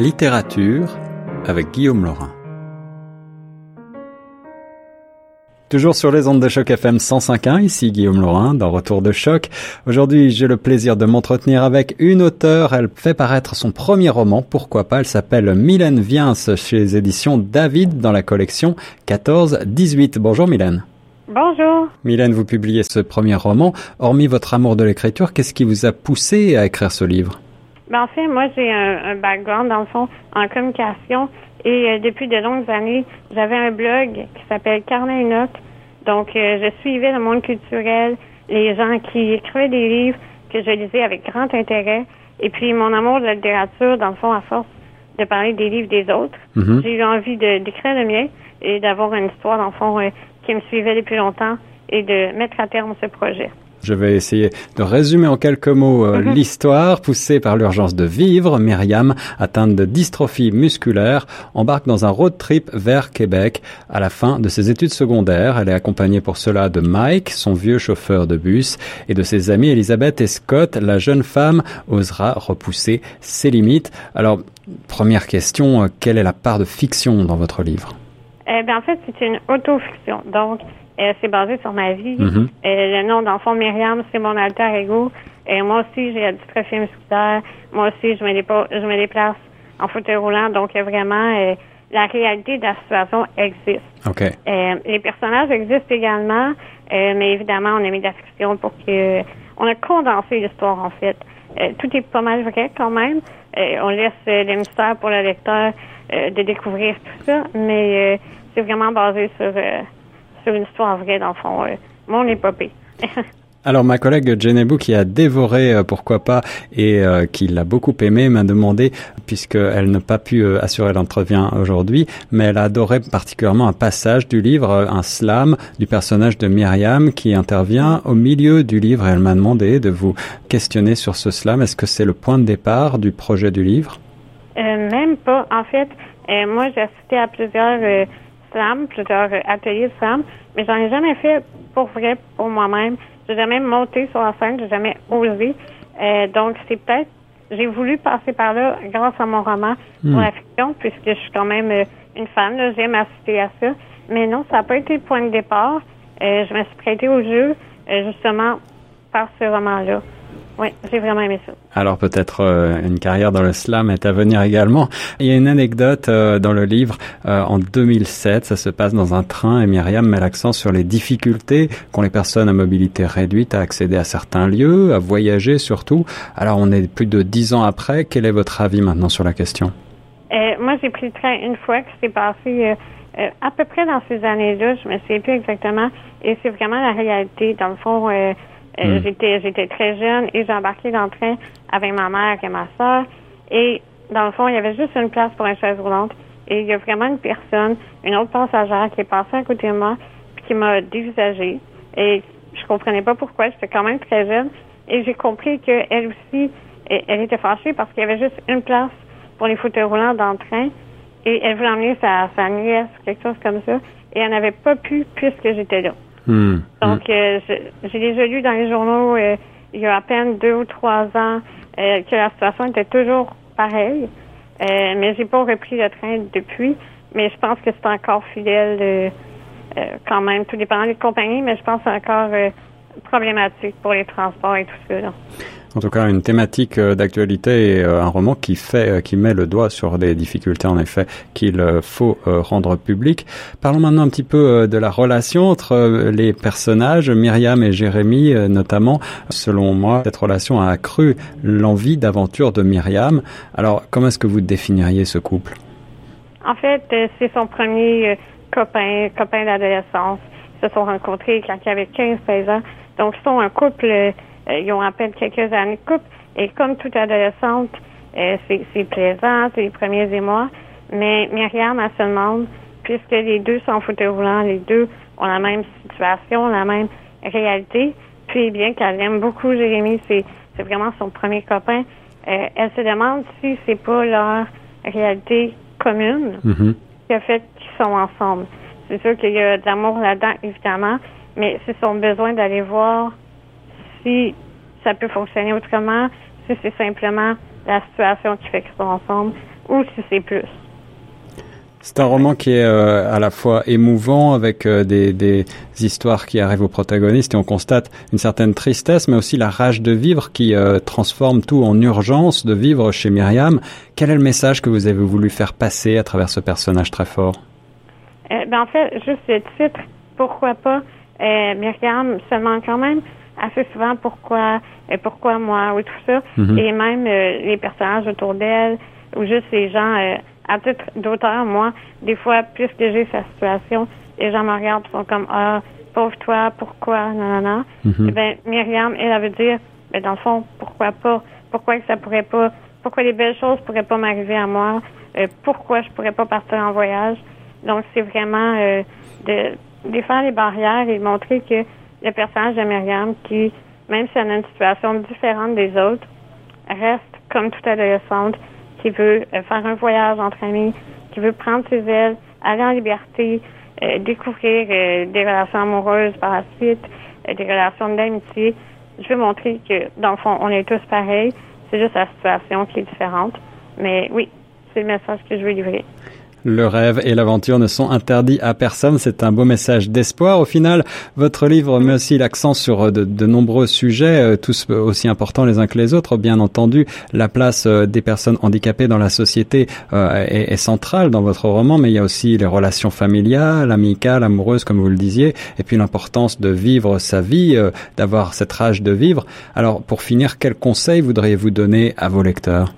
Littérature avec Guillaume Laurin. Toujours sur les ondes de choc FM 105.1, ici Guillaume Laurin dans Retour de choc. Aujourd'hui, j'ai le plaisir de m'entretenir avec une auteure. Elle fait paraître son premier roman, pourquoi pas? Elle s'appelle Mylène Viens chez les éditions David dans la collection 14-18. Bonjour Mylène. Bonjour. Mylène, vous publiez ce premier roman. Hormis votre amour de l'écriture, qu'est-ce qui vous a poussé à écrire ce livre? Ben, en fait, moi, j'ai un, background, dans le fond, en communication. Et euh, depuis de longues années, j'avais un blog qui s'appelle Carnet et Donc, euh, je suivais le monde culturel, les gens qui écrivaient des livres que je lisais avec grand intérêt. Et puis, mon amour de la littérature, dans le fond, à force de parler des livres des autres, mhm. j'ai eu envie d'écrire le mien et d'avoir une histoire, dans le fond, euh, qui me suivait depuis longtemps et de mettre à terme ce projet. Je vais essayer de résumer en quelques mots euh, mhm. l'histoire. Poussée par l'urgence de vivre, Myriam, atteinte de dystrophie musculaire, embarque dans un road trip vers Québec. À la fin de ses études secondaires, elle est accompagnée pour cela de Mike, son vieux chauffeur de bus, et de ses amis Elisabeth et Scott. La jeune femme osera repousser ses limites. Alors, première question, euh, quelle est la part de fiction dans votre livre? Eh bien, en fait, c'est une autofiction. Donc, euh, c'est basé sur ma vie. Mm-hmm. Euh, le nom d'enfant Myriam, c'est mon alter ego. Et moi aussi, j'ai la dystrophie musculaire. Moi aussi, je me, déplace, je me déplace en fauteuil roulant. Donc, vraiment, euh, la réalité de la situation existe. Okay. les personnages existent également, mais évidemment, on a mis de la fiction pour que... On a condensé l'histoire, en fait. tout est pas mal vrai, quand même. on laisse les mystères pour le lecteur de découvrir tout ça, mais c'est vraiment basé sur sur une histoire vraie, dans le fond, euh, mon épopée. Alors ma collègue Jenebou qui a dévoré euh, pourquoi pas et euh, qui l'a beaucoup aimé m'a demandé puisqu'elle n'a pas pu assurer l'entretien aujourd'hui mais elle a adoré particulièrement un passage du livre un slam du personnage de Myriam qui intervient au milieu du livre. Et elle m'a demandé de vous questionner sur ce slam. Est-ce que c'est le point de départ du projet du livre? Même pas. En fait moi j'ai assisté à plusieurs slam, plusieurs euh, ateliers de slam, mais j'en ai jamais fait pour vrai, pour moi-même. J'ai jamais monté sur la scène, j'ai jamais osé. Euh, donc, c'est peut-être, j'ai voulu passer par là grâce à mon roman pour hmm. la fiction, puisque je suis quand même euh, une fan, j'aime assister à ça. Mais non, ça n'a pas été le point de départ. je me suis prêtée au jeu, justement, par ce roman-là. Oui, j'ai vraiment aimé ça. Alors peut-être euh, une carrière dans le slam est à venir également. Il y a une anecdote euh, dans le livre euh, en 2007, ça se passe dans un train et Myriam met l'accent sur les difficultés qu'ont les personnes à mobilité réduite à accéder à certains lieux, à voyager surtout. Alors on est plus de dix ans après, quel est votre avis maintenant sur la question? Moi j'ai pris le train une fois que c'est passé à peu près dans ces années-là, je me souviens plus exactement, et c'est vraiment la réalité. Dans le fond, euh, hmm. J'étais j'étais très jeune et j'ai embarqué dans le train avec ma mère et ma soeur. Et dans le fond, il y avait juste une place pour une chaise roulante. Et il y a vraiment une personne, une autre passagère qui est passée à côté de moi puis qui m'a dévisagée. Et je comprenais pas pourquoi. J'étais quand même très jeune. Et j'ai compris qu'elle aussi, elle, était fâchée parce qu'il y avait juste une place pour les fauteuils roulants dans le train. Et elle voulait emmener sa, sa nièce, quelque chose comme ça. Et elle n'avait pas pu puisque j'étais là. Hmm. Donc, euh, j'ai déjà lu dans les journaux euh, il y a à peine deux ou trois ans euh, que la situation était toujours pareille. mais j'ai pas repris le train depuis. Mais je pense que c'est encore fidèle quand même, tout dépendant des compagnies, mais je pense que c'est encore problématique pour les transports et tout ça. En tout cas, une thématique euh, d'actualité et euh, un roman qui fait, euh, qui met le doigt sur des difficultés en effet qu'il faut rendre publiques. Parlons maintenant un petit peu de la relation entre les personnages, Myriam et Jérémy notamment. Selon moi, cette relation a accru l'envie d'aventure de Myriam. Alors, comment est-ce que vous définiriez ce couple? En fait, c'est son premier copain, copain d'adolescence. Ils se sont rencontrés quand il avait 15-16 ans. Donc, ils sont un couple ils ont à peine quelques années de couple. Et comme toute adolescente, euh, c'est plaisant, c'est les premiers émois. Mais Myriam, elle se demande, puisque les deux sont fauteuil roulant, les deux ont la même situation, la même réalité, puis bien qu'elle aime beaucoup Jérémy, c'est vraiment son premier copain, euh, elle se demande si c'est pas leur réalité commune mm-hmm. qui a fait qu'ils sont ensemble. C'est sûr qu'il y a de l'amour là-dedans, évidemment, mais c'est son besoin d'aller voir si ça peut fonctionner autrement, si c'est simplement la situation qui fait qu'ils sont ensemble, ou si c'est plus. C'est un roman qui est euh, à la fois émouvant avec euh, des, des, histoires qui arrivent aux protagonistes et on constate une certaine tristesse mais aussi la rage de vivre qui euh, transforme tout en urgence de vivre chez Myriam. Quel est le message que vous avez voulu faire passer à travers ce personnage très fort? Ben, En fait, juste le titre, pourquoi pas, Myriam se demande quand même assez souvent pourquoi, pourquoi moi ou tout ça mm-hmm. et même les personnages autour d'elle ou juste les gens à titre d'auteur, moi, des fois, plus que j'ai sa situation, les gens me regardent et sont comme Ah, pauvre toi, pourquoi, non, non, non. Eh bien, Myriam, elle, elle veut dire, ben, dans le fond, pourquoi pas? Pourquoi que ça pourrait pas, pourquoi les belles choses pourraient pas m'arriver à moi? Euh, pourquoi je pourrais pas partir en voyage? Donc, c'est vraiment euh, de défaire les barrières et montrer que le personnage de Myriam, qui, même si elle a une situation différente des autres, reste comme toute adolescente, qui veut euh, faire un voyage entre amis, qui veut prendre ses ailes, aller en liberté, euh, découvrir euh, des relations amoureuses par la suite, des relations d'amitié. Je veux montrer que, dans le fond, on est tous pareils. C'est juste la situation qui est différente. Mais oui, c'est le message que je veux livrer. Le rêve et l'aventure ne sont interdits à personne. C'est un beau message d'espoir. Au final, votre livre met aussi l'accent sur euh, de, nombreux sujets, euh, tous aussi importants les uns que les autres. Bien entendu, la place euh, des personnes handicapées dans la société est, centrale dans votre roman, mais il y a aussi les relations familiales, amicales, amoureuses, comme vous le disiez, et puis l'importance de vivre sa vie, d'avoir cette rage de vivre. Alors, pour finir, quels conseils voudriez-vous donner à vos lecteurs?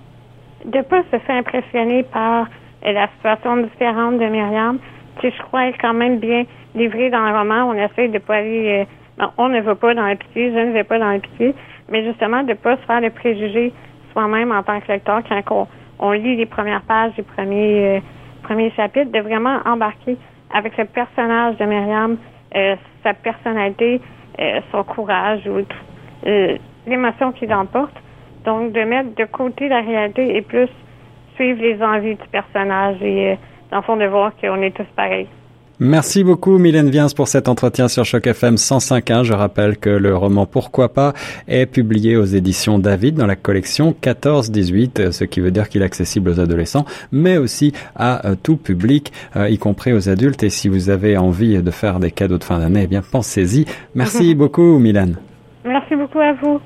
De pas se faire impressionner par et la situation différente de Myriam, qui je crois est quand même bien livrée dans le roman. On essaie de pas aller, euh, on ne va pas dans le petit, je ne vais pas dans le petit, mais justement de pas se faire de préjugés soi-même en tant que lecteur quand on, lit les premières pages des premiers, euh, premiers chapitres, de vraiment embarquer avec ce personnage de Myriam, euh, sa personnalité, son courage ou l'émotion qu'il emporte. Donc, de mettre de côté la réalité et plus suivre les envies du personnage et, euh, dans le fond, de voir qu'on est tous pareils. Merci beaucoup Mylène Viens pour cet entretien sur Choc FM 105.1. Je rappelle que le roman Pourquoi pas est publié aux éditions David dans la collection 14-18, ce qui veut dire qu'il est accessible aux adolescents, mais aussi à euh, tout public, euh, y compris aux adultes. Et si vous avez envie de faire des cadeaux de fin d'année, eh bien pensez-y. Merci beaucoup Mylène. Merci beaucoup à vous.